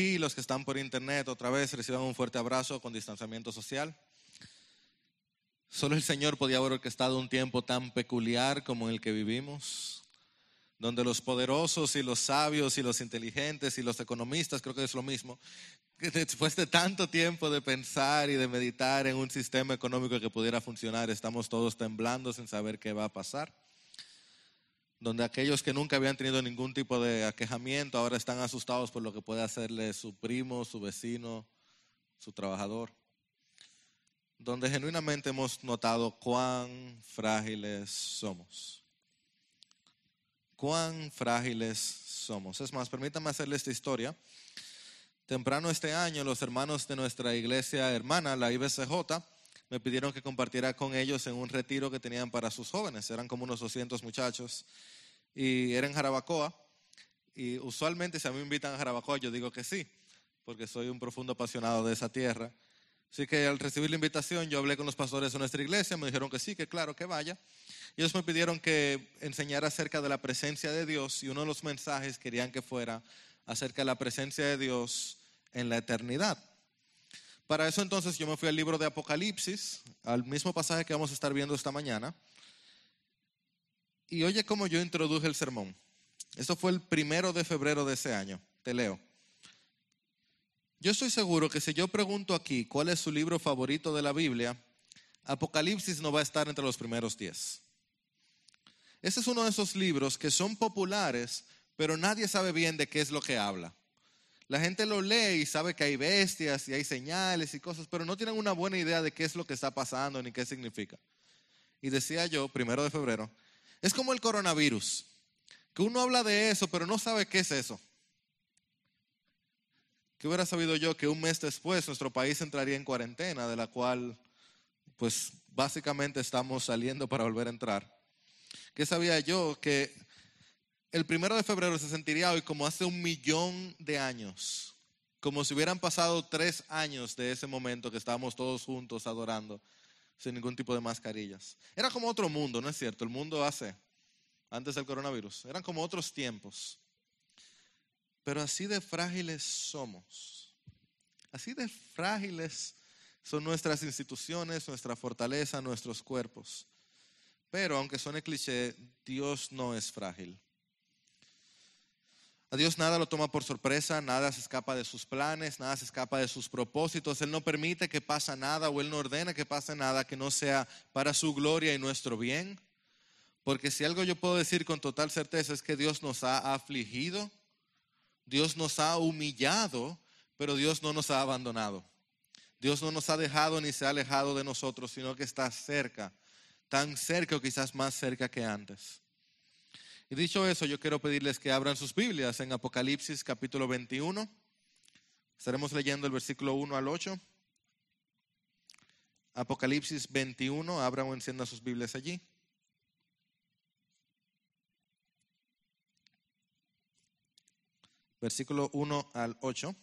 aquí, los que están por internet, otra vez reciban un fuerte abrazo con distanciamiento social. Solo el Señor podía haber orquestado un tiempo tan peculiar como el que vivimos, donde los poderosos y los sabios y los inteligentes y los economistas, creo que es lo mismo, después de tanto tiempo de pensar y de meditar en un sistema económico que pudiera funcionar, estamos todos temblando sin saber qué va a pasar. Donde aquellos que nunca habían tenido ningún tipo de aquejamiento ahora están asustados por lo que puede hacerle su primo, su vecino, su trabajador donde genuinamente hemos notado cuán frágiles somos. Cuán frágiles somos. Es más, permítame hacerle esta historia. Temprano este año, los hermanos de nuestra iglesia hermana, la IBCJ, me pidieron que compartiera con ellos en un retiro que tenían para sus jóvenes. Eran como unos 200 muchachos y era en Jarabacoa. Y usualmente si a mí me invitan a Jarabacoa, yo digo que sí, porque soy un profundo apasionado de esa tierra. Así que al recibir la invitación, yo hablé con los pastores de nuestra iglesia, me dijeron que sí, que claro, que vaya. Ellos me pidieron que enseñara acerca de la presencia de Dios y uno de los mensajes querían que fuera acerca de la presencia de Dios en la eternidad. Para eso entonces yo me fui al libro de Apocalipsis, al mismo pasaje que vamos a estar viendo esta mañana. Y oye cómo yo introduje el sermón. Esto fue el primero de febrero de ese año. Te leo. Yo estoy seguro que si yo pregunto aquí cuál es su libro favorito de la Biblia, Apocalipsis no va a estar entre los primeros diez. Ese es uno de esos libros que son populares, pero nadie sabe bien de qué es lo que habla. La gente lo lee y sabe que hay bestias y hay señales y cosas, pero no tienen una buena idea de qué es lo que está pasando ni qué significa. Y decía yo, primero de febrero, es como el coronavirus, que uno habla de eso, pero no sabe qué es eso. ¿Qué hubiera sabido yo que un mes después nuestro país entraría en cuarentena, de la cual pues básicamente estamos saliendo para volver a entrar? ¿Qué sabía yo? Que el primero de febrero se sentiría hoy como hace un millón de años, como si hubieran pasado tres años de ese momento que estábamos todos juntos adorando, sin ningún tipo de mascarillas. Era como otro mundo, ¿no es cierto? El mundo hace, antes del coronavirus, eran como otros tiempos. Pero así de frágiles somos. Así de frágiles son nuestras instituciones, nuestra fortaleza, nuestros cuerpos. Pero aunque suene cliché, Dios no es frágil. A Dios nada lo toma por sorpresa, nada se escapa de sus planes, nada se escapa de sus propósitos. Él no permite que pase nada o Él no ordena que pase nada que no sea para su gloria y nuestro bien. Porque si algo yo puedo decir con total certeza es que Dios nos ha afligido, Dios nos ha humillado, pero Dios no nos ha abandonado. Dios no nos ha dejado ni se ha alejado de nosotros, sino que está cerca, tan cerca o quizás más cerca que antes. Y dicho eso, yo quiero pedirles que abran sus Biblias en Apocalipsis capítulo 21. Estaremos leyendo el versículo 1 al 8. Apocalipsis 21, abran o enciendan sus Biblias allí. versículo 1 al 8.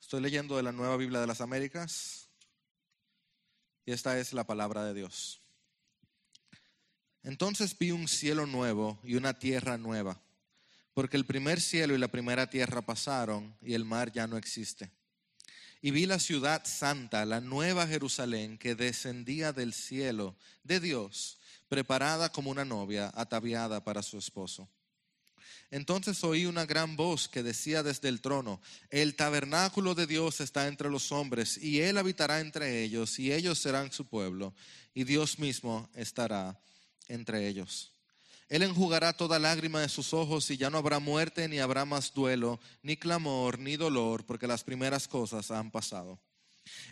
Estoy leyendo de la Nueva Biblia de las Américas y esta es la palabra de Dios. Entonces vi un cielo nuevo y una tierra nueva, porque el primer cielo y la primera tierra pasaron y el mar ya no existe. Y vi la ciudad santa, la nueva Jerusalén, que descendía del cielo de Dios, preparada como una novia ataviada para su esposo. Entonces oí una gran voz que decía desde el trono, el tabernáculo de Dios está entre los hombres y Él habitará entre ellos y ellos serán su pueblo y Dios mismo estará entre ellos. Él enjugará toda lágrima de sus ojos y ya no habrá muerte, ni habrá más duelo, ni clamor, ni dolor, porque las primeras cosas han pasado.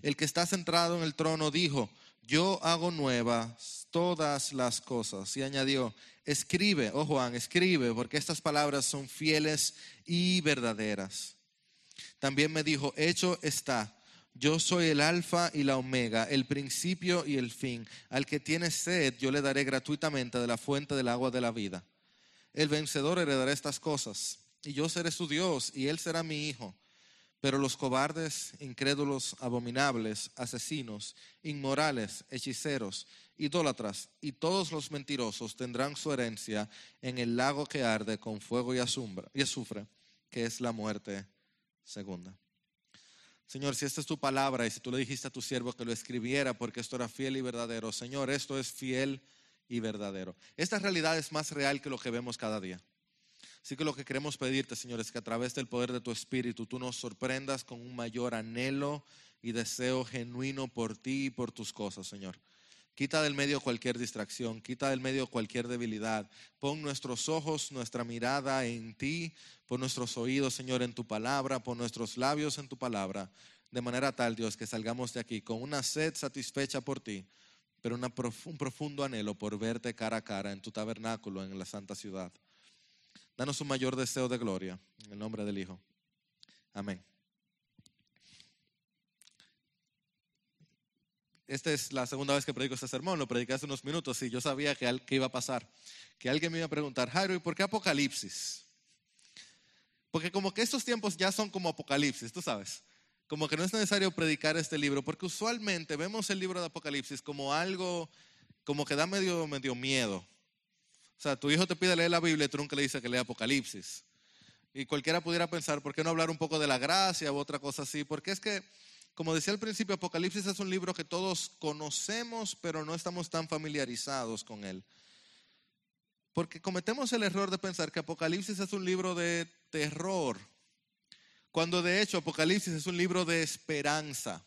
El que está centrado en el trono dijo, yo hago nuevas todas las cosas. Y añadió, escribe, oh Juan, escribe, porque estas palabras son fieles y verdaderas. También me dijo, hecho está, yo soy el alfa y la omega, el principio y el fin. Al que tiene sed, yo le daré gratuitamente de la fuente del agua de la vida. El vencedor heredará estas cosas, y yo seré su Dios, y él será mi hijo. Pero los cobardes, incrédulos, abominables, asesinos, inmorales, hechiceros, idólatras y todos los mentirosos tendrán su herencia en el lago que arde con fuego y azufre, que es la muerte segunda. Señor, si esta es tu palabra y si tú le dijiste a tu siervo que lo escribiera porque esto era fiel y verdadero, Señor, esto es fiel y verdadero. Esta realidad es más real que lo que vemos cada día. Así que lo que queremos pedirte, Señor, es que a través del poder de tu Espíritu tú nos sorprendas con un mayor anhelo y deseo genuino por ti y por tus cosas, Señor. Quita del medio cualquier distracción, quita del medio cualquier debilidad. Pon nuestros ojos, nuestra mirada en ti, pon nuestros oídos, Señor, en tu palabra, pon nuestros labios en tu palabra, de manera tal, Dios, que salgamos de aquí con una sed satisfecha por ti, pero un profundo anhelo por verte cara a cara en tu tabernáculo en la santa ciudad. Danos un mayor deseo de gloria, en el nombre del Hijo. Amén. Esta es la segunda vez que predico este sermón, lo prediqué hace unos minutos y yo sabía que, que iba a pasar, que alguien me iba a preguntar, Jairo, ¿y por qué Apocalipsis? Porque como que estos tiempos ya son como Apocalipsis, tú sabes, como que no es necesario predicar este libro, porque usualmente vemos el libro de Apocalipsis como algo, como que da medio, medio miedo. O sea, tu hijo te pide leer la Biblia y tú nunca le dices que lea Apocalipsis. Y cualquiera pudiera pensar, ¿por qué no hablar un poco de la gracia u otra cosa así? Porque es que como decía al principio, Apocalipsis es un libro que todos conocemos, pero no estamos tan familiarizados con él. Porque cometemos el error de pensar que Apocalipsis es un libro de terror, cuando de hecho Apocalipsis es un libro de esperanza.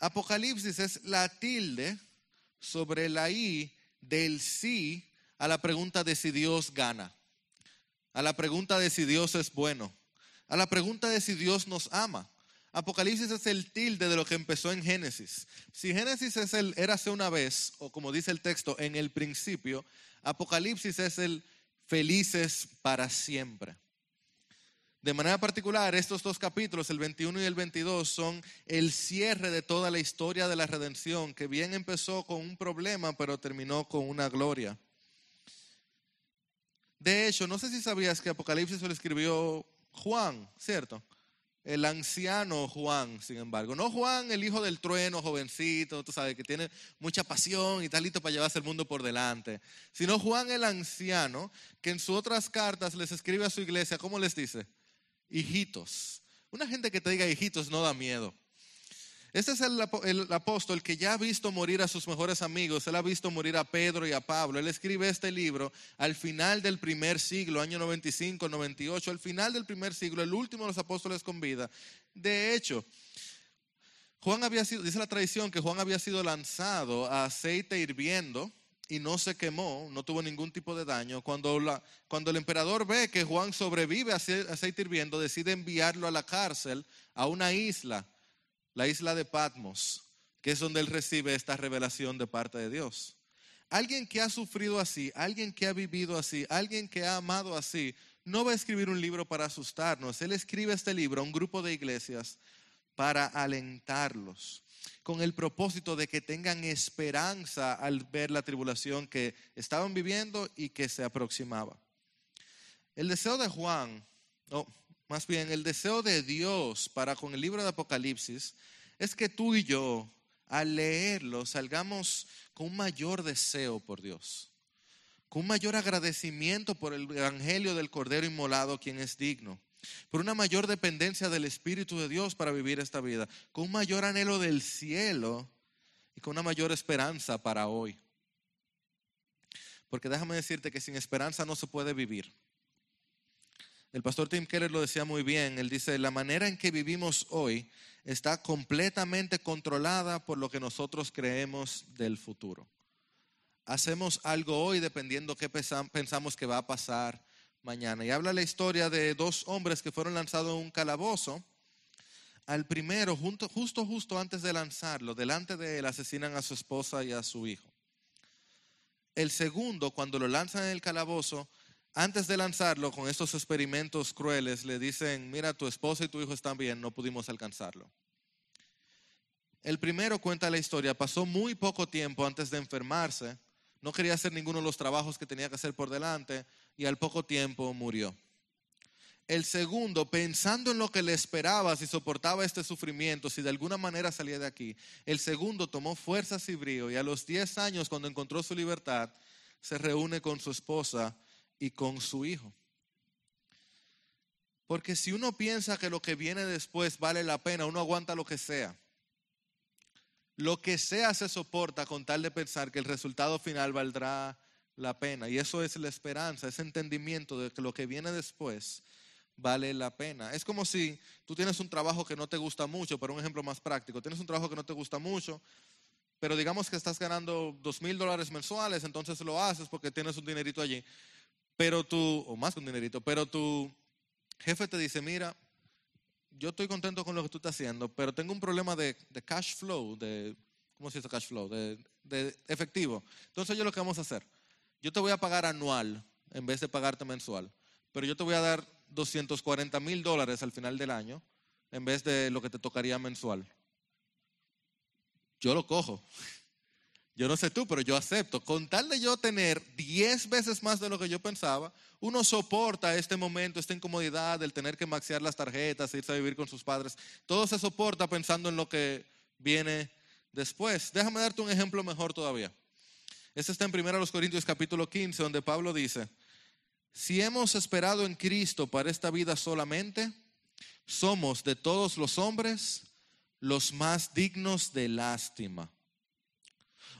Apocalipsis es la tilde sobre la I del sí a la pregunta de si Dios gana, a la pregunta de si Dios es bueno, a la pregunta de si Dios nos ama. Apocalipsis es el tilde de lo que empezó en Génesis. Si Génesis es el érase una vez, o como dice el texto, en el principio, Apocalipsis es el felices para siempre. De manera particular, estos dos capítulos, el 21 y el 22, son el cierre de toda la historia de la redención, que bien empezó con un problema, pero terminó con una gloria. De hecho, no sé si sabías que Apocalipsis lo escribió Juan, ¿cierto? El anciano Juan, sin embargo. No Juan, el hijo del trueno, jovencito, tú sabes, que tiene mucha pasión y está listo para llevarse el mundo por delante. Sino Juan el anciano, que en sus otras cartas les escribe a su iglesia, ¿cómo les dice? Hijitos. Una gente que te diga hijitos no da miedo. Este es el, apóstol que ya ha visto morir a sus mejores amigos, él ha visto morir a Pedro y a Pablo. Él escribe este libro al final del primer siglo, año 95, 98, al final del primer siglo, el último de los apóstoles con vida. De hecho, Juan había sido, dice la tradición que Juan había sido lanzado a aceite hirviendo y no se quemó, no tuvo ningún tipo de daño. Cuando, cuando el emperador ve que Juan sobrevive a aceite hirviendo, decide enviarlo a la cárcel, a una isla la isla de Patmos, que es donde él recibe esta revelación de parte de Dios. Alguien que ha sufrido así, alguien que ha vivido así, alguien que ha amado así, no va a escribir un libro para asustarnos. Él escribe este libro a un grupo de iglesias para alentarlos, con el propósito de que tengan esperanza al ver la tribulación que estaban viviendo y que se aproximaba. El deseo de Juan, más bien el deseo de Dios para con el libro de Apocalipsis es que tú y yo al leerlo salgamos con un mayor deseo por Dios, con un mayor agradecimiento por el Evangelio del Cordero Inmolado, quien es digno, por una mayor dependencia del Espíritu de Dios para vivir esta vida, con un mayor anhelo del cielo y con una mayor esperanza para hoy. Porque déjame decirte que sin esperanza no se puede vivir. El pastor Tim Keller lo decía muy bien. Él dice, la manera en que vivimos hoy está completamente controlada por lo que nosotros creemos del futuro. Hacemos algo hoy dependiendo qué pensamos que va a pasar mañana. Y habla la historia de dos hombres que fueron lanzados en un calabozo. Al primero, justo, justo, justo antes de lanzarlo, delante de él asesinan a su esposa y a su hijo. El segundo, cuando lo lanzan en el calabozo, antes de lanzarlo con estos experimentos crueles, le dicen, mira, tu esposa y tu hijo están bien, no pudimos alcanzarlo. El primero cuenta la historia, pasó muy poco tiempo antes de enfermarse, no quería hacer ninguno de los trabajos que tenía que hacer por delante y al poco tiempo murió. El segundo, pensando en lo que le esperaba, si soportaba este sufrimiento, si de alguna manera salía de aquí. El segundo tomó fuerzas y brío y a los 10 años, cuando encontró su libertad, se reúne con su esposa y con su hijo. Porque si uno piensa que lo que viene después vale la pena, uno aguanta lo que sea. Lo que sea se soporta con tal de pensar que el resultado final valdrá la pena. Y eso es la esperanza, ese entendimiento de que lo que viene después vale la pena. Es como si tú tienes un trabajo que no te gusta mucho, pero un ejemplo más práctico, tienes un trabajo que no te gusta mucho, pero digamos que estás ganando dos mil dólares mensuales, entonces lo haces porque tienes un dinerito allí, pero tú, o más que un dinerito, pero tu jefe te dice, mira, yo estoy contento con lo que tú estás haciendo, pero tengo un problema de, cash flow, de, ¿cómo se dice cash flow? De, de efectivo. Entonces yo lo que vamos a hacer, yo te voy a pagar anual en vez de pagarte mensual, pero yo te voy a dar 240 mil dólares al final del año en vez de lo que te tocaría mensual. Yo lo cojo. Yo no sé tú, pero yo acepto. Con tal de yo tener 10 veces más de lo que yo pensaba, uno soporta este momento, esta incomodidad del tener que maxear las tarjetas, irse a vivir con sus padres. Todo se soporta pensando en lo que viene después. Déjame darte un ejemplo mejor todavía. Este está en 1 Corintios capítulo 15, donde Pablo dice, si hemos esperado en Cristo para esta vida solamente, somos de todos los hombres los más dignos de lástima.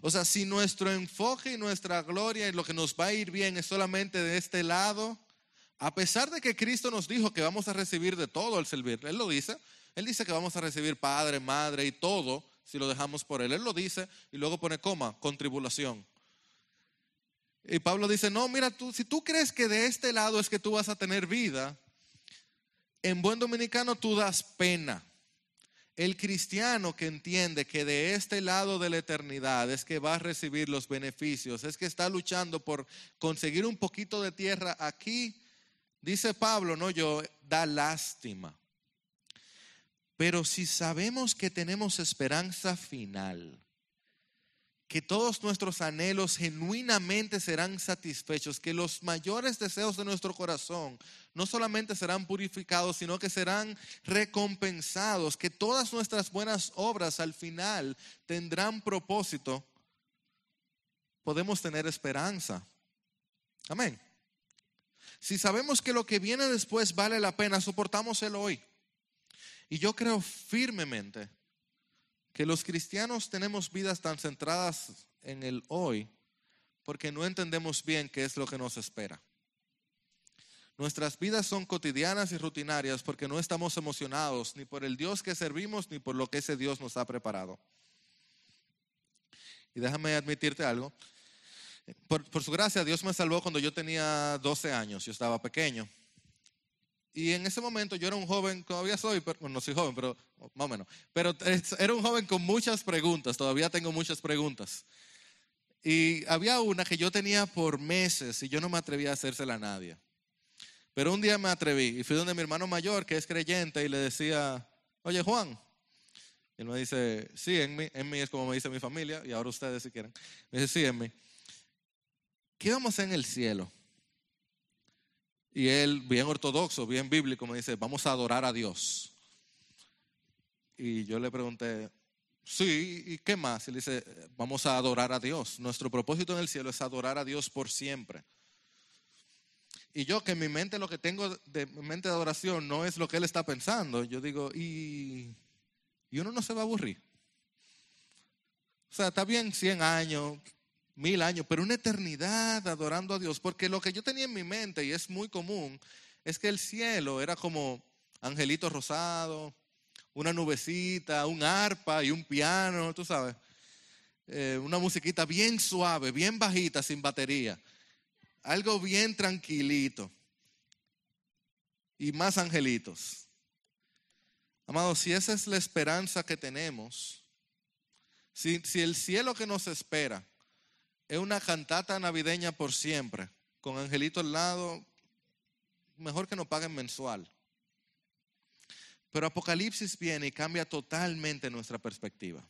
O sea, si nuestro enfoque y nuestra gloria y lo que nos va a ir bien es solamente de este lado, a pesar de que Cristo nos dijo que vamos a recibir de todo al servir, Él lo dice, Él dice que vamos a recibir padre, madre y todo si lo dejamos por Él. Él lo dice y luego pone coma, con tribulación. Y Pablo dice, no, mira, tú, si tú crees que de este lado es que tú vas a tener vida, en buen dominicano tú das pena. El cristiano que entiende que de este lado de la eternidad es que va a recibir los beneficios, es que está luchando por conseguir un poquito de tierra aquí, dice Pablo, no yo, da lástima. Pero si sabemos que tenemos esperanza final, que todos nuestros anhelos genuinamente serán satisfechos, que los mayores deseos de nuestro corazón no solamente serán purificados, sino que serán recompensados, que todas nuestras buenas obras al final tendrán propósito, podemos tener esperanza. Amén. Si sabemos que lo que viene después vale la pena, soportamos el hoy. Y yo creo firmemente que los cristianos tenemos vidas tan centradas en el hoy porque no entendemos bien qué es lo que nos espera. Nuestras vidas son cotidianas y rutinarias porque no estamos emocionados ni por el Dios que servimos ni por lo que ese Dios nos ha preparado. Y déjame admitirte algo. Por, por su gracia, Dios me salvó cuando yo tenía 12 años, yo estaba pequeño. Y en ese momento yo era un joven, todavía soy, pero, bueno, no soy joven, pero más o menos. Pero era un joven con muchas preguntas, todavía tengo muchas preguntas. Y había una que yo tenía por meses y yo no me atrevía a hacérsela a nadie. Pero un día me atreví y fui donde mi hermano mayor, que es creyente, y le decía, oye Juan, y él me dice, sí, en mí, en mí es como me dice mi familia, y ahora ustedes si quieren. Me dice, sí, en mí. ¿Qué vamos a hacer en el cielo? Y él, bien ortodoxo, bien bíblico, me dice, vamos a adorar a Dios. Y yo le pregunté, sí, ¿y qué más? Y él dice, vamos a adorar a Dios. Nuestro propósito en el cielo es adorar a Dios por siempre. Y yo que en mi mente lo que tengo de mente de adoración no es lo que él está pensando. Yo digo, y, y uno no se va a aburrir. O sea, está bien 100 años, mil años, pero una eternidad adorando a Dios, porque lo que yo tenía en mi mente, y es muy común, es que el cielo era como angelito rosado, una nubecita, un arpa y un piano, tú sabes, eh, una musiquita bien suave, bien bajita, sin batería, algo bien tranquilito y más angelitos. Amados, si esa es la esperanza que tenemos, si, si el cielo que nos espera, es una cantata navideña por siempre, con Angelito al lado, mejor que no paguen mensual. Pero Apocalipsis viene y cambia totalmente nuestra perspectiva.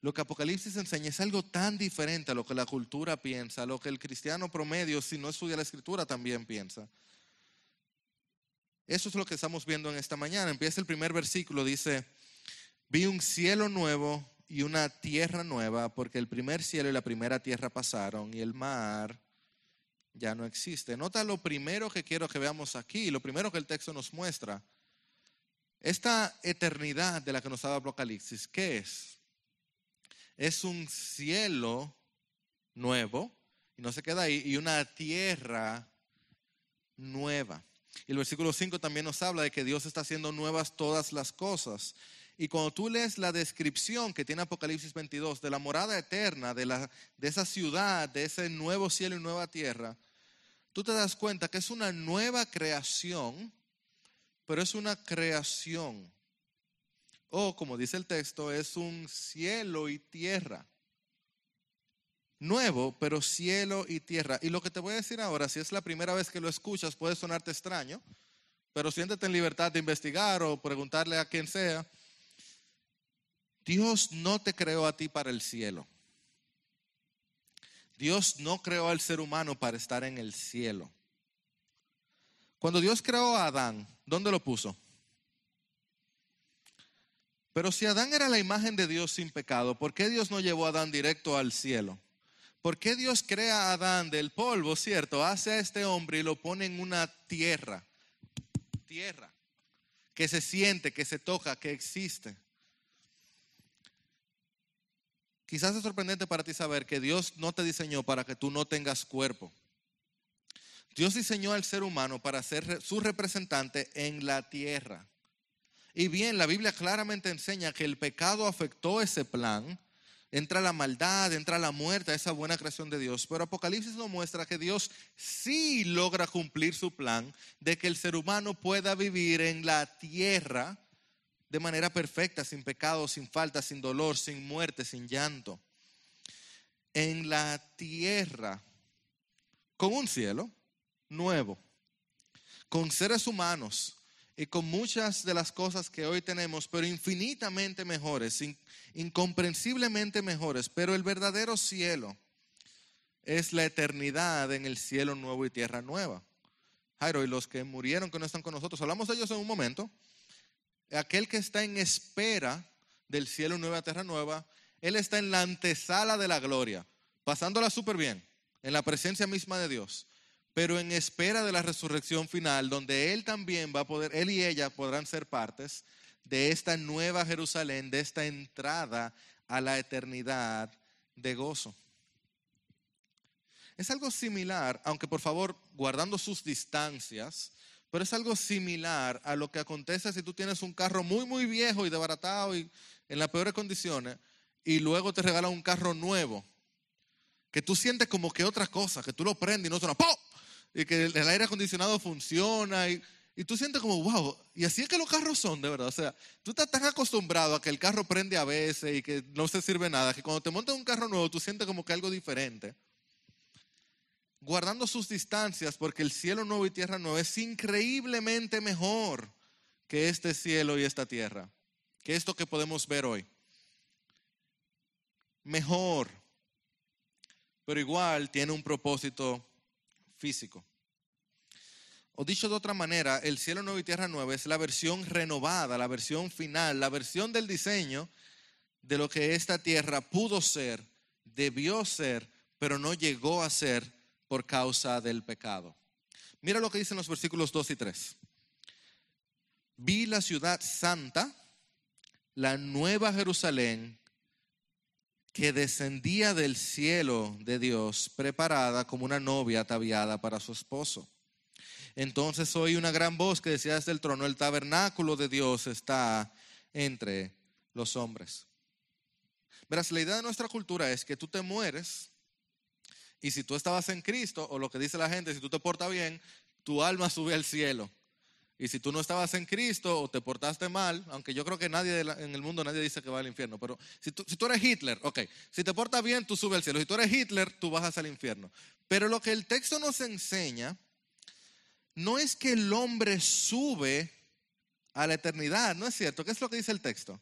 Lo que Apocalipsis enseña es algo tan diferente a lo que la cultura piensa, a lo que el cristiano promedio, si no estudia la escritura, también piensa. Eso es lo que estamos viendo en esta mañana. Empieza el primer versículo, dice, vi un cielo nuevo y una tierra nueva, porque el primer cielo y la primera tierra pasaron y el mar ya no existe. Nota lo primero que quiero que veamos aquí, lo primero que el texto nos muestra. Esta eternidad de la que nos habla Apocalipsis, ¿qué es? Es un cielo nuevo, y no se queda ahí, y una tierra nueva. Y el versículo 5 también nos habla de que Dios está haciendo nuevas todas las cosas. Y cuando tú lees la descripción que tiene Apocalipsis 22 de la morada eterna, de, la, de esa ciudad, de ese nuevo cielo y nueva tierra, tú te das cuenta que es una nueva creación, pero es una creación. O como dice el texto, es un cielo y tierra. Nuevo, pero cielo y tierra. Y lo que te voy a decir ahora, si es la primera vez que lo escuchas, puede sonarte extraño, pero siéntete en libertad de investigar o preguntarle a quien sea. Dios no te creó a ti para el cielo. Dios no creó al ser humano para estar en el cielo. Cuando Dios creó a Adán, ¿dónde lo puso? Pero si Adán era la imagen de Dios sin pecado, ¿por qué Dios no llevó a Adán directo al cielo? ¿Por qué Dios crea a Adán del polvo, cierto? Hace a este hombre y lo pone en una tierra. Tierra. Que se siente, que se toca, que existe. Quizás es sorprendente para ti saber que Dios no te diseñó para que tú no tengas cuerpo. Dios diseñó al ser humano para ser su representante en la tierra. Y bien, la Biblia claramente enseña que el pecado afectó ese plan. Entra la maldad, entra la muerte, esa buena creación de Dios. Pero Apocalipsis nos muestra que Dios sí logra cumplir su plan de que el ser humano pueda vivir en la tierra de manera perfecta, sin pecado, sin falta, sin dolor, sin muerte, sin llanto. En la tierra, con un cielo nuevo, con seres humanos y con muchas de las cosas que hoy tenemos, pero infinitamente mejores, incomprensiblemente mejores, pero el verdadero cielo es la eternidad en el cielo nuevo y tierra nueva. Jairo, y los que murieron que no están con nosotros, hablamos de ellos en un momento, aquel que está en espera del cielo nueva, tierra nueva, él está en la antesala de la gloria, pasándola súper bien, en la presencia misma de Dios, pero en espera de la resurrección final, donde él también va a poder, él y ella podrán ser partes de esta nueva Jerusalén, de esta entrada a la eternidad de gozo. Es algo similar, aunque por favor, guardando sus distancias, pero es algo similar a lo que acontece si tú tienes un carro muy, muy viejo y desbaratado y en las peores condiciones y luego te regalan un carro nuevo. Que tú sientes como que otra cosa, que tú lo prendes y no suena ¡pum! Y que el, aire acondicionado funciona y, y, tú sientes como, wow, y así es que los carros son, de verdad. O sea, tú estás tan acostumbrado a que el carro prende a veces y que no se sirve nada, que cuando te montas un carro nuevo tú sientes como que algo diferente guardando sus distancias, porque el cielo nuevo y tierra nueva es increíblemente mejor que este cielo y esta tierra, que esto que podemos ver hoy. Mejor, pero igual tiene un propósito físico. O dicho de otra manera, el cielo nuevo y tierra nueva es la versión renovada, la versión final, la versión del diseño de lo que esta tierra pudo ser, debió ser, pero no llegó a ser por causa del pecado. Mira lo que dicen los versículos 2 y 3. Vi la ciudad santa, la nueva Jerusalén, que descendía del cielo de Dios, preparada como una novia ataviada para su esposo. Entonces oí una gran voz que decía desde el trono, el tabernáculo de Dios está entre los hombres. Verás, la idea de nuestra cultura es que tú te mueres y si tú estabas en Cristo, o lo que dice la gente, si tú te portas bien, tu alma sube al cielo. Y si tú no estabas en Cristo o te portaste mal, aunque yo creo que nadie en el mundo nadie dice que va al infierno, pero si tú, si tú eres Hitler, ok, si te portas bien, tú subes al cielo. Si tú eres Hitler, tú bajas al infierno. Pero lo que el texto nos enseña no es que el hombre sube a la eternidad, no es cierto. ¿Qué es lo que dice el texto?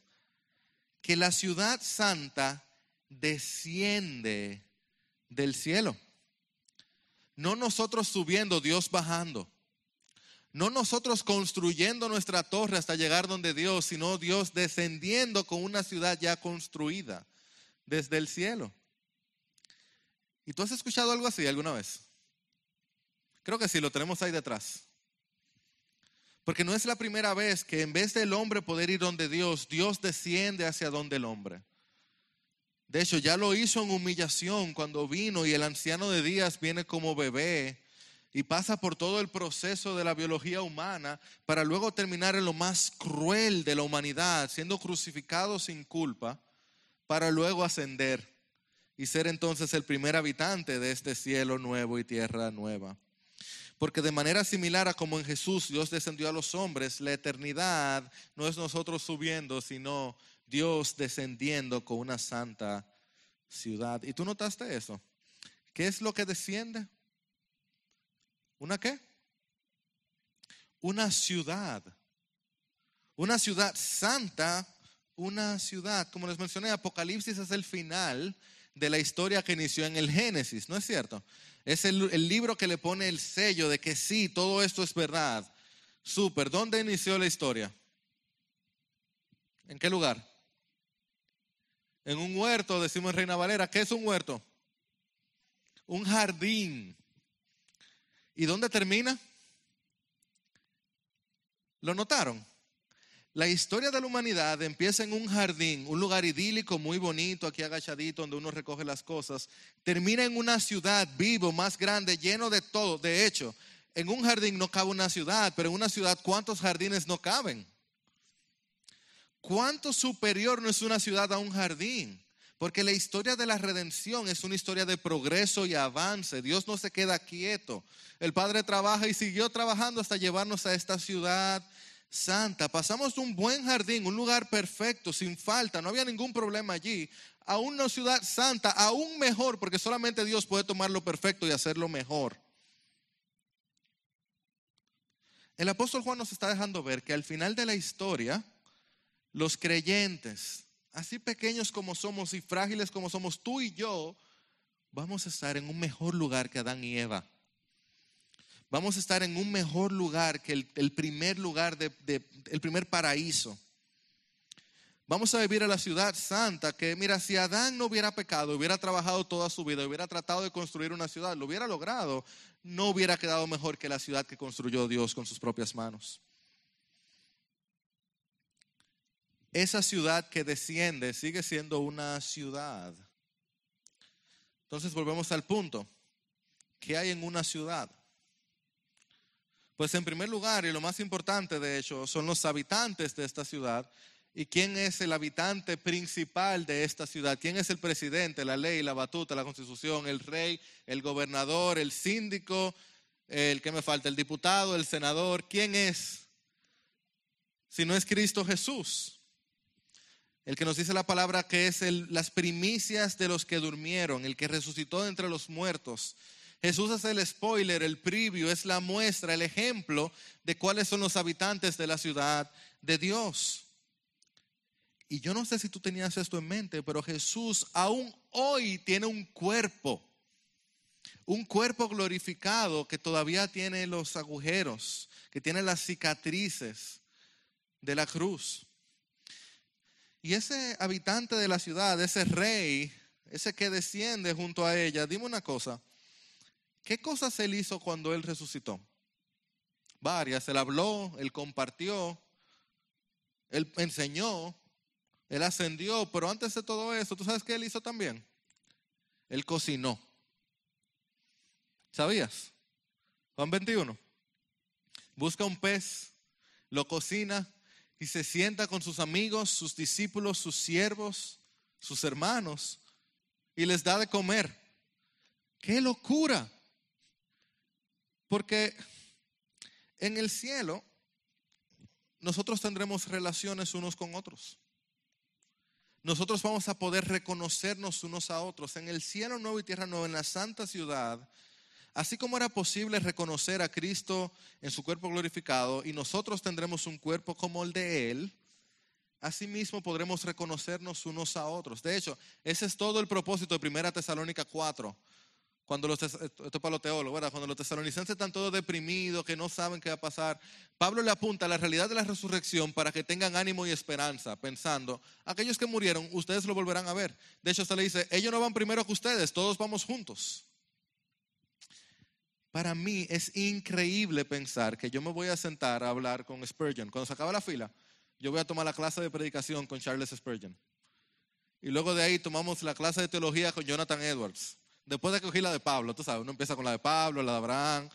Que la ciudad santa desciende del cielo. No nosotros subiendo, Dios bajando. No nosotros construyendo nuestra torre hasta llegar donde Dios, sino Dios descendiendo con una ciudad ya construida desde el cielo. ¿Y tú has escuchado algo así alguna vez? Creo que sí, lo tenemos ahí detrás. Porque no es la primera vez que en vez del hombre poder ir donde Dios, Dios desciende hacia donde el hombre. De hecho, ya lo hizo en humillación cuando vino y el anciano de días viene como bebé y pasa por todo el proceso de la biología humana para luego terminar en lo más cruel de la humanidad, siendo crucificado sin culpa, para luego ascender y ser entonces el primer habitante de este cielo nuevo y tierra nueva. Porque de manera similar a como en Jesús Dios descendió a los hombres, la eternidad no es nosotros subiendo, sino Dios descendiendo con una santa ciudad. ¿Y tú notaste eso? ¿Qué es lo que desciende? ¿Una qué? Una ciudad. Una ciudad santa, una ciudad. Como les mencioné, Apocalipsis es el final de la historia que inició en el Génesis, ¿no es cierto? Es el, libro que le pone el sello de que sí, todo esto es verdad. Súper. ¿Dónde inició la historia? ¿En qué lugar? En un huerto, decimos en Reina Valera. ¿Qué es un huerto? Un jardín. ¿Y dónde termina? ¿Lo notaron? La historia de la humanidad empieza en un jardín, un lugar idílico, muy bonito, aquí agachadito, donde uno recoge las cosas. Termina en una ciudad vivo, más grande, lleno de todo. De hecho, en un jardín no cabe una ciudad, pero en una ciudad, ¿cuántos jardines no caben? ¿Cuánto superior no es una ciudad a un jardín? Porque la historia de la redención es una historia de progreso y avance. Dios no se queda quieto. El Padre trabaja y siguió trabajando hasta llevarnos a esta ciudad santa. Pasamos de un buen jardín, un lugar perfecto, sin falta, no había ningún problema allí, a una ciudad santa, aún mejor, porque solamente Dios puede tomar lo perfecto y hacerlo mejor. El apóstol Juan nos está dejando ver que al final de la historia, los creyentes, así pequeños como somos y frágiles como somos tú y yo, vamos a estar en un mejor lugar que Adán y Eva vamos a estar en un mejor lugar que el, primer lugar, de, el primer paraíso. Vamos a vivir a la ciudad santa que, mira, si Adán no hubiera pecado, hubiera trabajado toda su vida, hubiera tratado de construir una ciudad, lo hubiera logrado, no hubiera quedado mejor que la ciudad que construyó Dios con sus propias manos. Esa ciudad que desciende sigue siendo una ciudad. Entonces volvemos al punto. ¿Qué hay en una ciudad? Pues en primer lugar, y lo más importante de hecho, son los habitantes de esta ciudad. ¿Y quién es el habitante principal de esta ciudad? ¿Quién es el presidente, la ley, la batuta, la constitución, el rey, el gobernador, el síndico, el que me falta, el diputado, el senador? ¿Quién es? Si no es Cristo Jesús. El que nos dice la palabra que es las primicias de los que durmieron, el que resucitó entre los muertos, Jesús es el spoiler, el preview, es la muestra, el ejemplo de cuáles son los habitantes de la ciudad de Dios. Y yo no sé si tú tenías esto en mente, pero Jesús aún hoy tiene un cuerpo, un cuerpo glorificado que todavía tiene los agujeros, que tiene las cicatrices de la cruz. Y ese habitante de la ciudad, ese rey, ese que desciende junto a ella, dime una cosa, ¿Qué cosas él hizo cuando él resucitó? Varias. Él habló, él compartió, él enseñó, él ascendió, pero antes de todo eso, ¿tú sabes qué él hizo también? Él cocinó. ¿Sabías? Juan 21. Busca un pez, lo cocina y se sienta con sus amigos, sus discípulos, sus siervos, sus hermanos y les da de comer. ¡Qué locura! Porque en el cielo nosotros tendremos relaciones unos con otros. Nosotros vamos a poder reconocernos unos a otros. En el cielo nuevo y tierra nueva, en la santa ciudad, así como era posible reconocer a Cristo en su cuerpo glorificado y nosotros tendremos un cuerpo como el de Él, asimismo podremos reconocernos unos a otros. De hecho, ese es todo el propósito de 1 Tesalónica 4 cuando los, esto es para los teólogos, ¿verdad? Cuando los tesalonicenses están todos deprimidos, que no saben qué va a pasar, Pablo le apunta a la realidad de la resurrección para que tengan ánimo y esperanza, pensando, aquellos que murieron, ustedes lo volverán a ver. De hecho, se le dice, ellos no van primero que ustedes, todos vamos juntos. Para mí es increíble pensar que yo me voy a sentar a hablar con Spurgeon. Cuando se acaba la fila, yo voy a tomar la clase de predicación con Charles Spurgeon. Y luego de ahí tomamos la clase de teología con Jonathan Edwards. Después de cogí la de Pablo, tú sabes, uno empieza con la de Pablo, la de Abraham.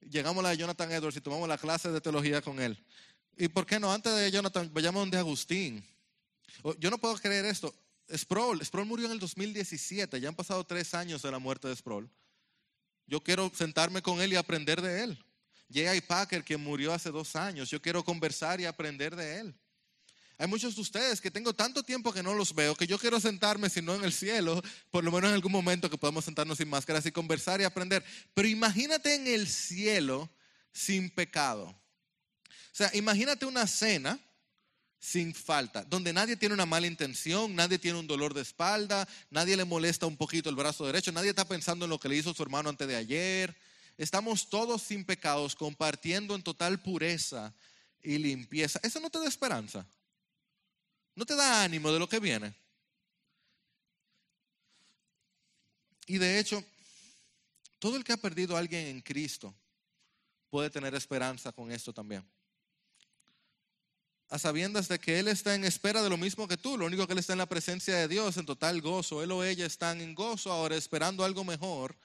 Llegamos a la de Jonathan Edwards y tomamos la clase de teología con él. ¿Y por qué no? Antes de Jonathan, vayamos donde Agustín. Yo no puedo creer esto. Sproul, Sproul murió en el 2017, ya han pasado tres años de la muerte de Sproul. Yo quiero sentarme con él y aprender de él. J.I. Packer, que murió hace dos años, yo quiero conversar y aprender de él. Hay muchos de ustedes que tengo tanto tiempo que no los veo que yo quiero sentarme, si no en el cielo, por lo menos en algún momento que podamos sentarnos sin máscaras y conversar y aprender. Pero imagínate en el cielo sin pecado. O sea, imagínate una cena sin falta, donde nadie tiene una mala intención, nadie tiene un dolor de espalda, nadie le molesta un poquito el brazo derecho, nadie está pensando en lo que le hizo su hermano antes de ayer. Estamos todos sin pecados, compartiendo en total pureza y limpieza. ¿Eso no te da esperanza? ¿No te da ánimo de lo que viene? Y de hecho, todo el que ha perdido a alguien en Cristo puede tener esperanza con esto también. A sabiendas de que Él está en espera de lo mismo que tú, lo único que Él está en la presencia de Dios, en total gozo. Él o ella están en gozo ahora, esperando algo mejor.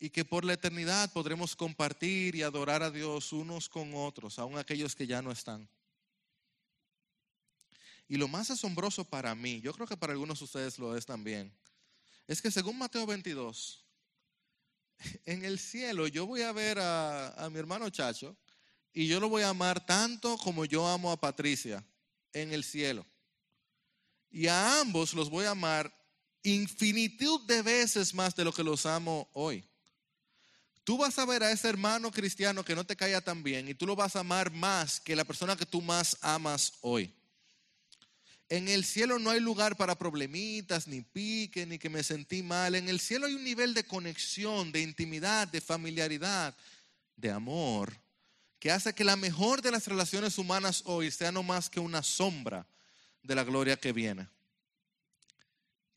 Y que por la eternidad podremos compartir y adorar a Dios unos con otros, aun aquellos que ya no están. Y lo más asombroso para mí, yo creo que para algunos de ustedes lo es también, es que según Mateo 22, en el cielo yo voy a ver a, mi hermano Chacho y yo lo voy a amar tanto como yo amo a Patricia en el cielo. Y a ambos los voy a amar infinitud de veces más de lo que los amo hoy. Tú vas a ver a ese hermano cristiano que no te caía tan bien y tú lo vas a amar más que la persona que tú más amas hoy. En el cielo no hay lugar para problemitas, ni pique, ni que me sentí mal. En el cielo hay un nivel de conexión, de intimidad, de familiaridad, de amor, que hace que la mejor de las relaciones humanas hoy sea no más que una sombra de la gloria que viene.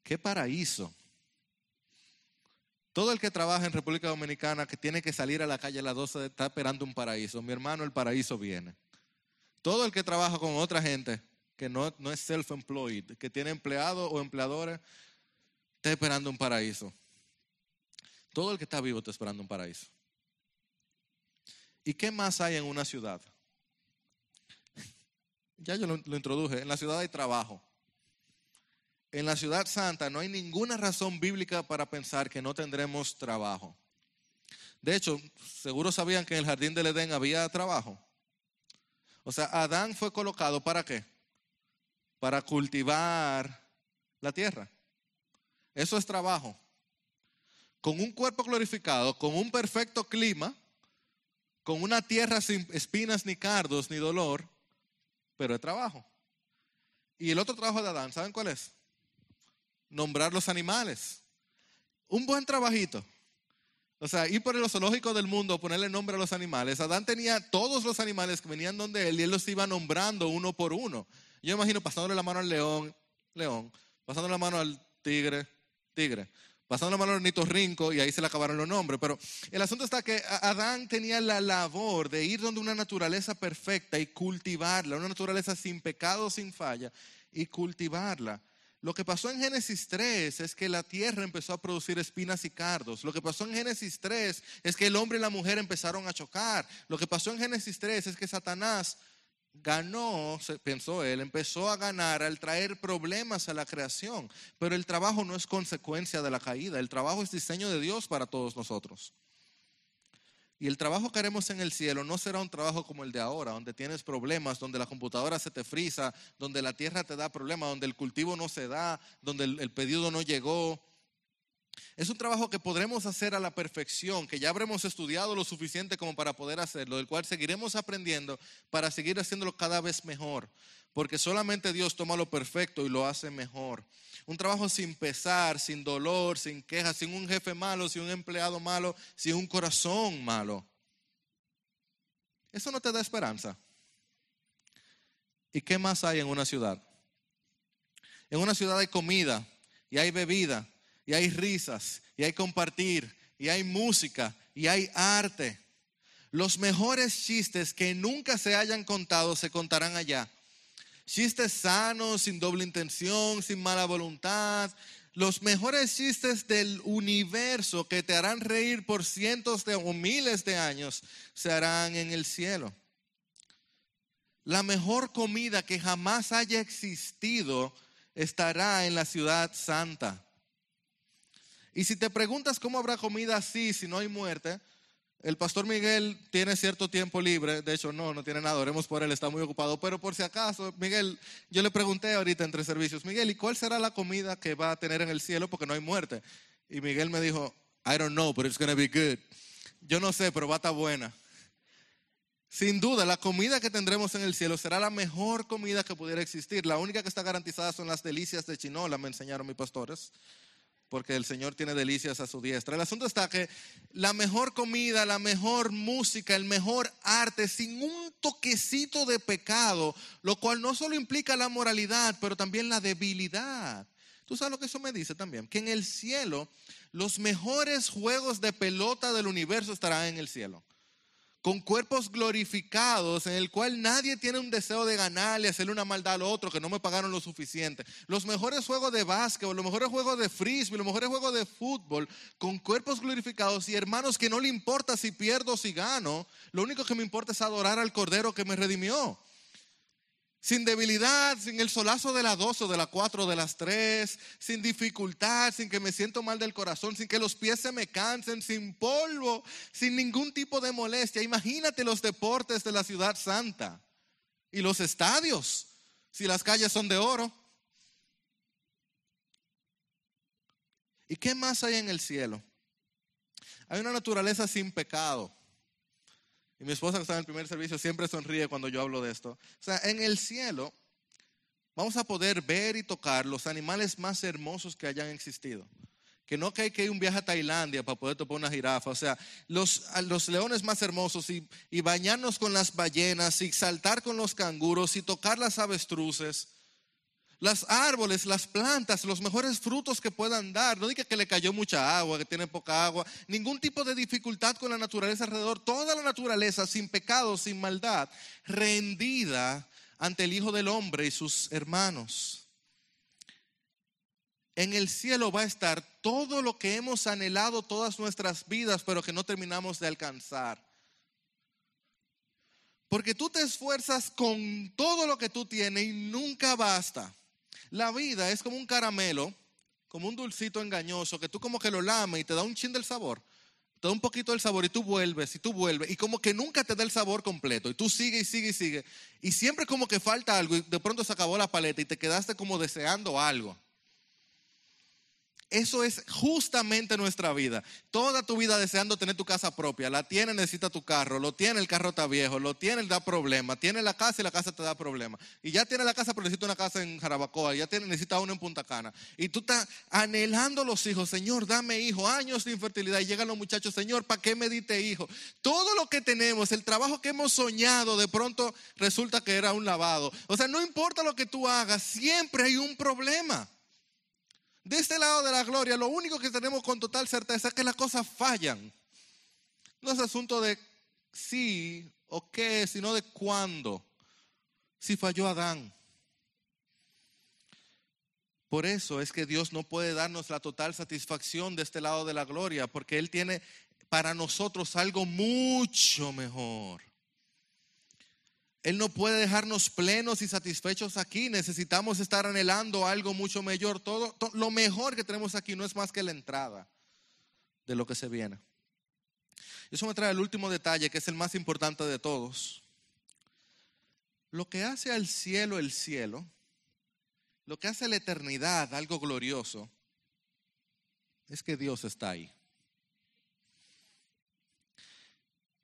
Qué paraíso. Todo el que trabaja en República Dominicana que tiene que salir a la calle a las 12 está esperando un paraíso. Mi hermano, el paraíso viene. Todo el que trabaja con otra gente que no, no es self-employed, que tiene empleado o empleadores, está esperando un paraíso. Todo el que está vivo está esperando un paraíso. ¿Y qué más hay en una ciudad? Ya yo lo, introduje. En la ciudad hay trabajo. En la ciudad santa no hay ninguna razón bíblica para pensar que no tendremos trabajo. De hecho, seguro sabían que en el jardín del Edén había trabajo. O sea, Adán fue colocado para qué? para cultivar la tierra. Eso es trabajo. Con un cuerpo glorificado, con un perfecto clima, con una tierra sin espinas ni cardos ni dolor, pero es trabajo. Y el otro trabajo de Adán, ¿saben cuál es? Nombrar los animales. Un buen trabajito. O sea, ir por el zoológico del mundo, ponerle nombre a los animales. Adán tenía todos los animales que venían donde él y él los iba nombrando uno por uno. Yo imagino pasándole la mano al león, león, pasándole la mano al tigre, tigre, pasando la mano al rinco y ahí se le acabaron los nombres. Pero el asunto está que Adán tenía la labor de ir donde una naturaleza perfecta y cultivarla, una naturaleza sin pecado, sin falla, y cultivarla. Lo que pasó en Génesis 3 es que la tierra empezó a producir espinas y cardos. Lo que pasó en Génesis 3 es que el hombre y la mujer empezaron a chocar. Lo que pasó en Génesis 3 es que Satanás ganó, pensó él, empezó a ganar al traer problemas a la creación. Pero el trabajo no es consecuencia de la caída, el trabajo es diseño de Dios para todos nosotros. Y el trabajo que haremos en el cielo no será un trabajo como el de ahora, donde tienes problemas, donde la computadora se te frisa, donde la tierra te da problemas, donde el cultivo no se da, donde el, pedido no llegó, es un trabajo que podremos hacer a la perfección, que ya habremos estudiado lo suficiente como para poder hacerlo, del cual seguiremos aprendiendo para seguir haciéndolo cada vez mejor. porque solamente Dios toma lo perfecto y lo hace mejor. Un trabajo sin pesar, sin dolor, sin quejas, sin un jefe malo, sin un empleado malo, sin un corazón malo. Eso no te da esperanza. ¿Y qué más hay en una ciudad? En una ciudad hay comida y hay bebida y hay risas y hay compartir y hay música y hay arte. Los mejores chistes que nunca se hayan contado se contarán allá. Chistes sanos, sin doble intención, sin mala voluntad. Los mejores chistes del universo que te harán reír por cientos de o miles de años se harán en el cielo. La mejor comida que jamás haya existido estará en la ciudad santa. Y si te preguntas cómo habrá comida así si no hay muerte, el pastor Miguel tiene cierto tiempo libre, de hecho no, no tiene nada, oremos por él, está muy ocupado, pero por si acaso, Miguel, yo le pregunté ahorita entre servicios, Miguel, ¿y cuál será la comida que va a tener en el cielo porque no hay muerte? Y Miguel me dijo, I don't know, but it's to be good. Yo no sé, pero va a estar buena. Sin duda, la comida que tendremos en el cielo será la mejor comida que pudiera existir. La única que está garantizada son las delicias de Chinola, me enseñaron mis pastores porque el Señor tiene delicias a su diestra. El asunto está que la mejor comida, la mejor música, el mejor arte, sin un toquecito de pecado, lo cual no solo implica la moralidad, pero también la debilidad. ¿Tú sabes lo que eso me dice también? Que en el cielo los mejores juegos de pelota del universo estarán en el cielo con cuerpos glorificados en el cual nadie tiene un deseo de ganarle, hacerle una maldad al otro que no me pagaron lo suficiente. Los mejores juegos de básquet, los mejores juegos de frisbee, los mejores juegos de fútbol, con cuerpos glorificados y hermanos que no le importa si pierdo o si gano, lo único que me importa es adorar al Cordero que me redimió sin debilidad, sin el solazo de la dos o de la cuatro o de las tres, sin dificultad, sin que me siento mal del corazón, sin que los pies se me cansen, sin polvo, sin ningún tipo de molestia. Imagínate los deportes de la ciudad santa y los estadios, si las calles son de oro. ¿Y qué más hay en el cielo? Hay una naturaleza sin pecado. Y mi esposa que está en el primer servicio siempre sonríe cuando yo hablo de esto. O sea, en el cielo vamos a poder ver y tocar los animales más hermosos que hayan existido. Que no que hay que ir un viaje a Tailandia para poder topar una jirafa. O sea, los, los leones más hermosos y, y bañarnos con las ballenas y saltar con los canguros y tocar las avestruces las árboles, las plantas, los mejores frutos que puedan dar. No diga que le cayó mucha agua, que tiene poca agua. Ningún tipo de dificultad con la naturaleza alrededor. Toda la naturaleza sin pecado, sin maldad, rendida ante el Hijo del Hombre y sus hermanos. En el cielo va a estar todo lo que hemos anhelado todas nuestras vidas, pero que no terminamos de alcanzar. Porque tú te esfuerzas con todo lo que tú tienes y nunca basta. La vida es como un caramelo, como un dulcito engañoso, que tú como que lo lames y te da un chin del sabor. Te da un poquito del sabor y tú vuelves y tú vuelves y como que nunca te da el sabor completo y tú sigues y sigues y sigues y siempre como que falta algo y de pronto se acabó la paleta y te quedaste como deseando algo. Eso es justamente nuestra vida. Toda tu vida deseando tener tu casa propia. La tiene, necesita tu carro. Lo tiene, el carro está viejo. Lo tiene, da problema. Tiene la casa y la casa te da problema. Y ya tiene la casa, pero necesita una casa en Jarabacoa. Ya tiene, necesita una en Punta Cana. Y tú estás anhelando los hijos. Señor, dame hijo. Años de infertilidad. Y llegan los muchachos. Señor, ¿para qué me diste hijo? Todo lo que tenemos, el trabajo que hemos soñado, de pronto resulta que era un lavado. O sea, no importa lo que tú hagas, siempre hay un problema. De este lado de la gloria, lo único que tenemos con total certeza es que las cosas fallan. No es asunto de sí o qué, sino de cuándo. Si falló Adán. Por eso es que Dios no puede darnos la total satisfacción de este lado de la gloria, porque Él tiene para nosotros algo mucho mejor. Él no puede dejarnos plenos y satisfechos aquí. Necesitamos estar anhelando algo mucho mayor. Todo, lo mejor que tenemos aquí no es más que la entrada de lo que se viene. Eso me trae el último detalle, que es el más importante de todos. Lo que hace al cielo el cielo, lo que hace a la eternidad algo glorioso, es que Dios está ahí.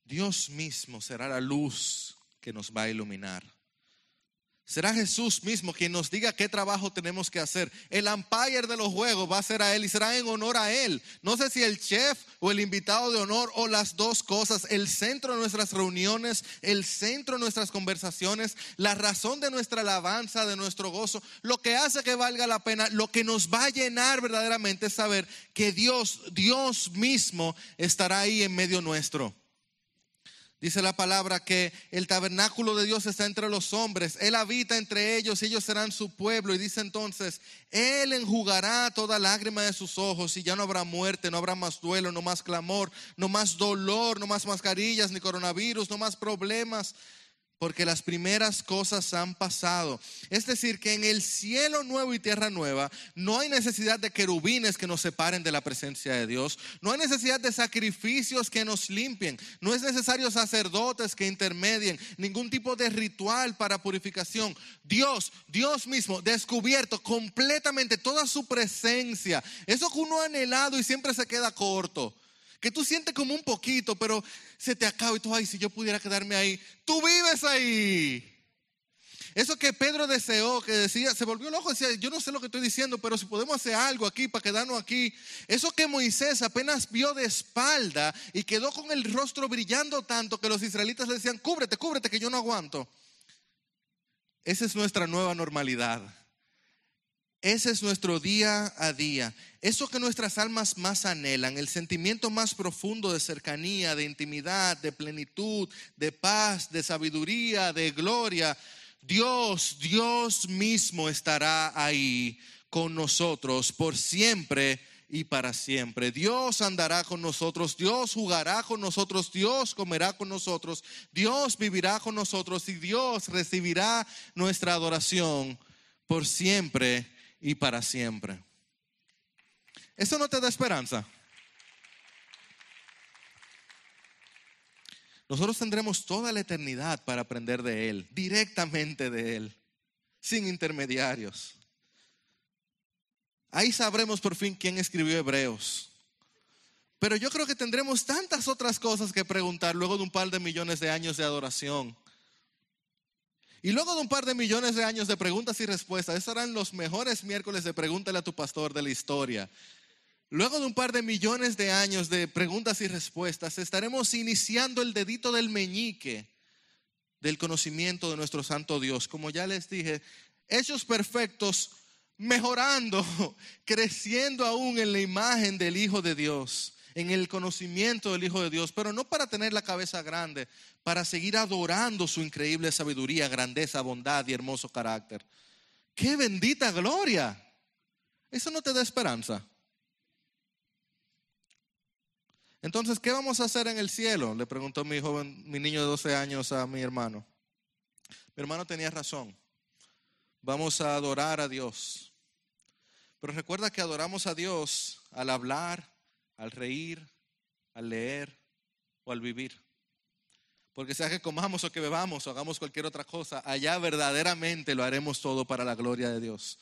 Dios mismo será la luz que nos va a iluminar. Será Jesús mismo quien nos diga qué trabajo tenemos que hacer. El umpire de los juegos va a ser a Él y será en honor a Él. No sé si el chef o el invitado de honor o las dos cosas. El centro de nuestras reuniones, el centro de nuestras conversaciones, la razón de nuestra alabanza, de nuestro gozo, lo que hace que valga la pena, lo que nos va a llenar verdaderamente es saber que Dios, Dios mismo estará ahí en medio nuestro. Dice la palabra que el tabernáculo de Dios está entre los hombres, Él habita entre ellos y ellos serán su pueblo. Y dice entonces, Él enjugará toda lágrima de sus ojos y ya no habrá muerte, no habrá más duelo, no más clamor, no más dolor, no más mascarillas, ni coronavirus, no más problemas porque las primeras cosas han pasado. Es decir, que en el cielo nuevo y tierra nueva no hay necesidad de querubines que nos separen de la presencia de Dios, no hay necesidad de sacrificios que nos limpien, no es necesario sacerdotes que intermedien, ningún tipo de ritual para purificación. Dios, Dios mismo, descubierto completamente toda su presencia, eso que uno ha anhelado y siempre se queda corto que tú sientes como un poquito, pero se te acaba y tú, ay, si yo pudiera quedarme ahí, tú vives ahí. Eso que Pedro deseó, que decía, se volvió loco, decía, yo no sé lo que estoy diciendo, pero si podemos hacer algo aquí para quedarnos aquí. Eso que Moisés apenas vio de espalda y quedó con el rostro brillando tanto que los israelitas le decían, cúbrete, cúbrete, que yo no aguanto. Esa es nuestra nueva normalidad. Ese es nuestro día a día. Eso que nuestras almas más anhelan, el sentimiento más profundo de cercanía, de intimidad, de plenitud, de paz, de sabiduría, de gloria. Dios, Dios mismo estará ahí con nosotros por siempre y para siempre. Dios andará con nosotros, Dios jugará con nosotros, Dios comerá con nosotros, Dios vivirá con nosotros y Dios recibirá nuestra adoración por siempre y para siempre. ¿Eso no te da esperanza? Nosotros tendremos toda la eternidad para aprender de Él, directamente de Él, sin intermediarios. Ahí sabremos por fin quién escribió Hebreos. Pero yo creo que tendremos tantas otras cosas que preguntar luego de un par de millones de años de adoración y luego de un par de millones de años de preguntas y respuestas, esos eran los mejores miércoles de pregúntale a tu pastor de la historia. Luego de un par de millones de años de preguntas y respuestas, estaremos iniciando el dedito del meñique del conocimiento de nuestro Santo Dios. Como ya les dije, hechos perfectos, mejorando, creciendo aún en la imagen del Hijo de Dios en el conocimiento del Hijo de Dios, pero no para tener la cabeza grande, para seguir adorando su increíble sabiduría, grandeza, bondad y hermoso carácter. ¡Qué bendita gloria! Eso no te da esperanza. Entonces, ¿qué vamos a hacer en el cielo? Le preguntó mi joven, mi niño de 12 años a mi hermano. Mi hermano tenía razón. Vamos a adorar a Dios. Pero recuerda que adoramos a Dios al hablar, al reír, al leer o al vivir. Porque sea que comamos o que bebamos o hagamos cualquier otra cosa, allá verdaderamente lo haremos todo para la gloria de Dios.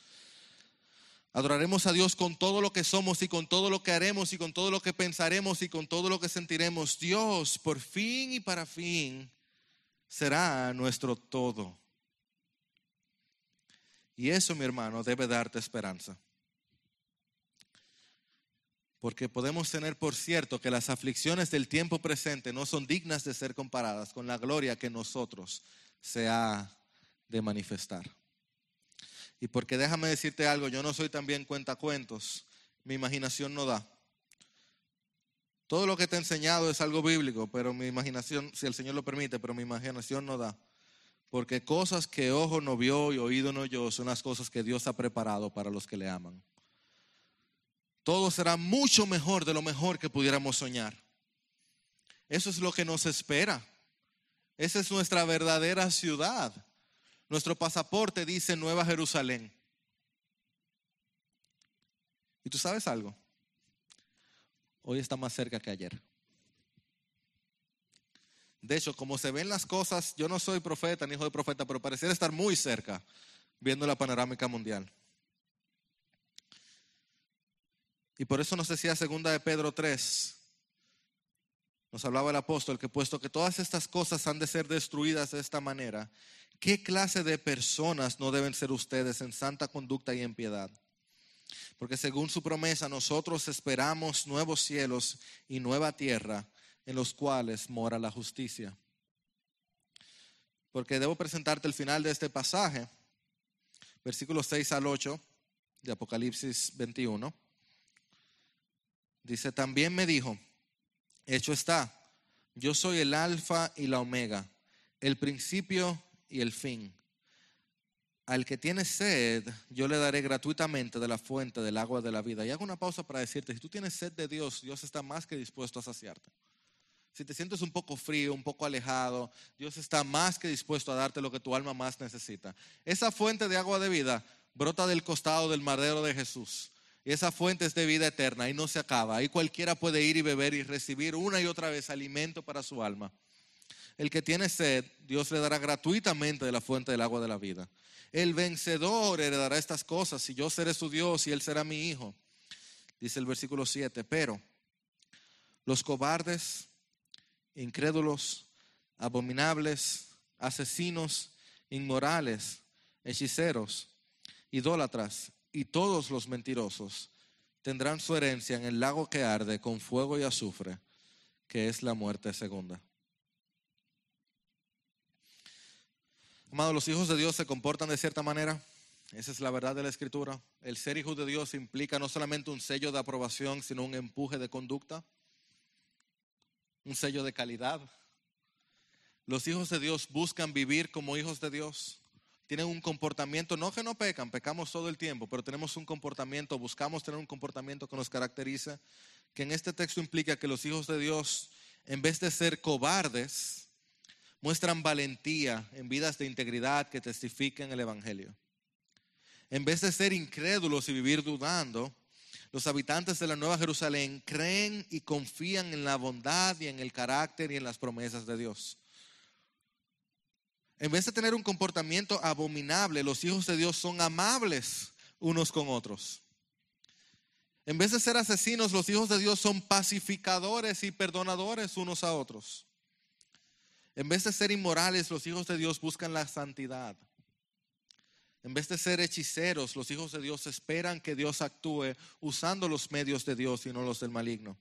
Adoraremos a Dios con todo lo que somos y con todo lo que haremos y con todo lo que pensaremos y con todo lo que sentiremos. Dios, por fin y para fin, será nuestro todo. Y eso, mi hermano, debe darte esperanza. Porque podemos tener por cierto que las aflicciones del tiempo presente no son dignas de ser comparadas con la gloria que nosotros se ha de manifestar. Y porque déjame decirte algo, yo no soy también cuentacuentos, mi imaginación no da. Todo lo que te he enseñado es algo bíblico, pero mi imaginación, si el Señor lo permite, pero mi imaginación no da. Porque cosas que ojo no vio y oído no oyó son las cosas que Dios ha preparado para los que le aman todo será mucho mejor de lo mejor que pudiéramos soñar. Eso es lo que nos espera. Esa es nuestra verdadera ciudad. Nuestro pasaporte dice Nueva Jerusalén. ¿Y tú sabes algo? Hoy está más cerca que ayer. De hecho, como se ven las cosas, yo no soy profeta ni hijo de profeta, pero pareciera estar muy cerca viendo la panorámica mundial. Y por eso nos decía segunda de Pedro 3, nos hablaba el apóstol que puesto que todas estas cosas han de ser destruidas de esta manera, ¿Qué clase de personas no deben ser ustedes en santa conducta y en piedad? Porque según su promesa, nosotros esperamos nuevos cielos y nueva tierra en los cuales mora la justicia. Porque debo presentarte el final de este pasaje, versículos 6 al 8 de Apocalipsis 21. Dice, también me dijo, hecho está, yo soy el alfa y la omega, el principio y el fin. Al que tiene sed, yo le daré gratuitamente de la fuente del agua de la vida. Y hago una pausa para decirte, si tú tienes sed de Dios, Dios está más que dispuesto a saciarte. Si te sientes un poco frío, un poco alejado, Dios está más que dispuesto a darte lo que tu alma más necesita. Esa fuente de agua de vida brota del costado del madero de Jesús. Y esa fuente es de vida eterna y no se acaba. Ahí cualquiera puede ir y beber y recibir una y otra vez alimento para su alma. El que tiene sed, Dios le dará gratuitamente de la fuente del agua de la vida. El vencedor heredará estas cosas y yo seré su Dios y él será mi hijo. Dice el versículo 7, pero los cobardes, incrédulos, abominables, asesinos, inmorales, hechiceros, idólatras y todos los mentirosos tendrán su herencia en el lago que arde con fuego y azufre, que es la muerte segunda. Amado, los hijos de Dios se comportan de cierta manera. Esa es la verdad de la escritura. El ser hijo de Dios implica no solamente un sello de aprobación, sino un empuje de conducta, un sello de calidad. Los hijos de Dios buscan vivir como hijos de Dios tienen un comportamiento, no que no pecan, pecamos todo el tiempo, pero tenemos un comportamiento, buscamos tener un comportamiento que nos caracteriza, que en este texto implica que los hijos de Dios, en vez de ser cobardes, muestran valentía en vidas de integridad que testifiquen el Evangelio. En vez de ser incrédulos y vivir dudando, los habitantes de la Nueva Jerusalén creen y confían en la bondad y en el carácter y en las promesas de Dios. En vez de tener un comportamiento abominable, los hijos de Dios son amables unos con otros. En vez de ser asesinos, los hijos de Dios son pacificadores y perdonadores unos a otros. En vez de ser inmorales, los hijos de Dios buscan la santidad. En vez de ser hechiceros, los hijos de Dios esperan que Dios actúe usando los medios de Dios y no los del maligno.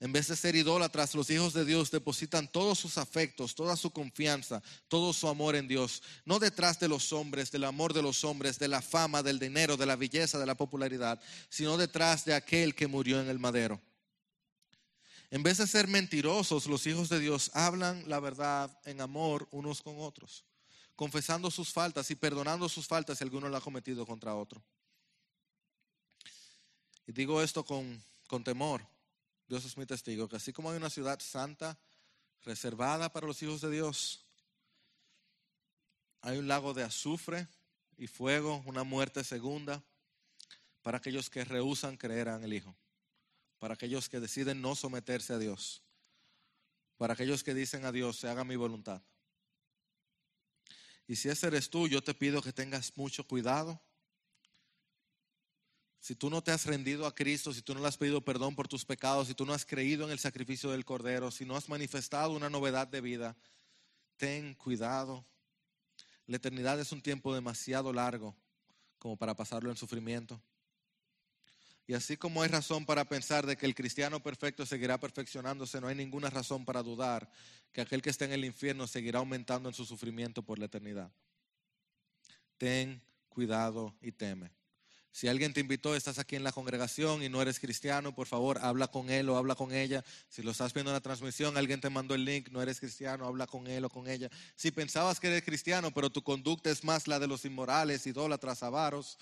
En vez de ser idólatras, los hijos de Dios depositan todos sus afectos, toda su confianza, todo su amor en Dios. No detrás de los hombres, del amor de los hombres, de la fama, del dinero, de la belleza, de la popularidad, sino detrás de aquel que murió en el madero. En vez de ser mentirosos, los hijos de Dios hablan la verdad en amor unos con otros, confesando sus faltas y perdonando sus faltas si alguno lo ha cometido contra otro. Y digo esto con, con temor Dios es mi testigo, que así como hay una ciudad santa reservada para los hijos de Dios, hay un lago de azufre y fuego, una muerte segunda para aquellos que rehusan creer en el Hijo, para aquellos que deciden no someterse a Dios, para aquellos que dicen a Dios, se haga mi voluntad. Y si ese eres tú, yo te pido que tengas mucho cuidado si tú no te has rendido a Cristo, si tú no le has pedido perdón por tus pecados, si tú no has creído en el sacrificio del Cordero, si no has manifestado una novedad de vida, ten cuidado. La eternidad es un tiempo demasiado largo como para pasarlo en sufrimiento. Y así como hay razón para pensar de que el cristiano perfecto seguirá perfeccionándose, no hay ninguna razón para dudar que aquel que está en el infierno seguirá aumentando en su sufrimiento por la eternidad. Ten cuidado y teme. Si alguien te invitó, estás aquí en la congregación y no eres cristiano, por favor, habla con él o habla con ella. Si lo estás viendo en la transmisión, alguien te mandó el link, no eres cristiano, habla con él o con ella. Si pensabas que eres cristiano, pero tu conducta es más la de los inmorales, idólatras, avaros,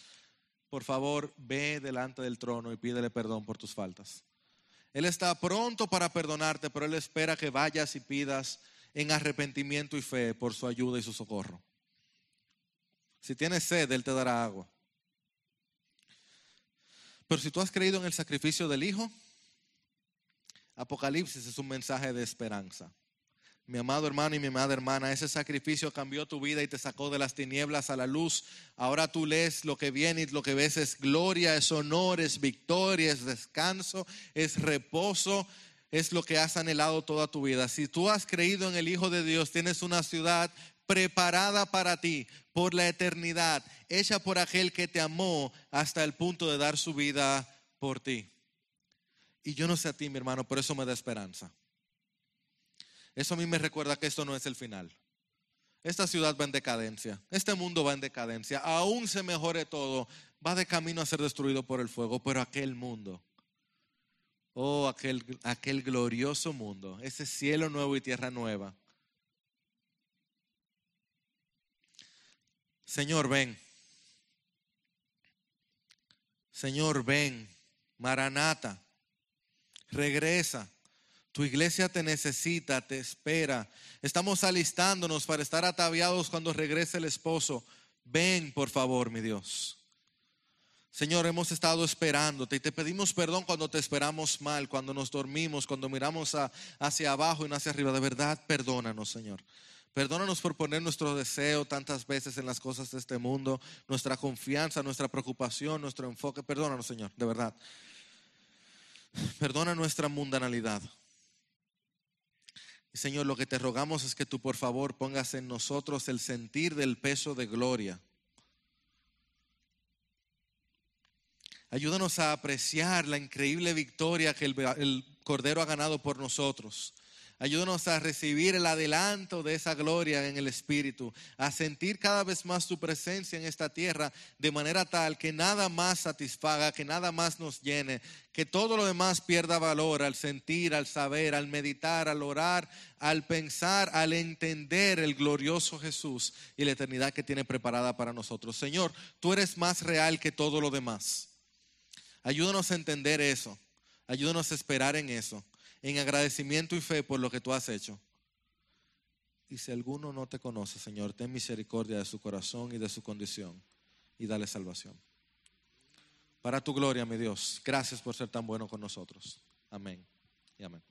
por favor, ve delante del trono y pídele perdón por tus faltas. Él está pronto para perdonarte, pero Él espera que vayas y pidas en arrepentimiento y fe por su ayuda y su socorro. Si tienes sed, Él te dará agua. Pero si tú has creído en el sacrificio del Hijo, Apocalipsis es un mensaje de esperanza. Mi amado hermano y mi amada hermana, ese sacrificio cambió tu vida y te sacó de las tinieblas a la luz. Ahora tú lees lo que viene y lo que ves es gloria, es honor, es victoria, es descanso, es reposo, es lo que has anhelado toda tu vida. Si tú has creído en el Hijo de Dios, tienes una ciudad preparada para ti por la eternidad, hecha por aquel que te amó hasta el punto de dar su vida por ti. Y yo no sé a ti, mi hermano, por eso me da esperanza. Eso a mí me recuerda que esto no es el final. Esta ciudad va en decadencia, este mundo va en decadencia, aún se mejore todo, va de camino a ser destruido por el fuego, pero aquel mundo, oh, aquel, aquel glorioso mundo, ese cielo nuevo y tierra nueva. Señor, ven. Señor, ven. Maranata, regresa. Tu iglesia te necesita, te espera. Estamos alistándonos para estar ataviados cuando regrese el esposo. Ven, por favor, mi Dios. Señor, hemos estado esperándote y te pedimos perdón cuando te esperamos mal, cuando nos dormimos, cuando miramos hacia abajo y no hacia arriba. De verdad, perdónanos, Señor. Perdónanos por poner nuestro deseo tantas veces en las cosas de este mundo, nuestra confianza, nuestra preocupación, nuestro enfoque. Perdónanos, Señor, de verdad. Perdona nuestra mundanalidad. Señor, lo que te rogamos es que tú por favor pongas en nosotros el sentir del peso de gloria. Ayúdanos a apreciar la increíble victoria que el Cordero ha ganado por nosotros. Ayúdanos a recibir el adelanto de esa gloria en el Espíritu, a sentir cada vez más tu presencia en esta tierra de manera tal que nada más satisfaga, que nada más nos llene, que todo lo demás pierda valor al sentir, al saber, al meditar, al orar, al pensar, al entender el glorioso Jesús y la eternidad que tiene preparada para nosotros. Señor, tú eres más real que todo lo demás. Ayúdanos a entender eso. Ayúdanos a esperar en eso en agradecimiento y fe por lo que tú has hecho. Y si alguno no te conoce, Señor, ten misericordia de su corazón y de su condición y dale salvación. Para tu gloria, mi Dios, gracias por ser tan bueno con nosotros. Amén y amén.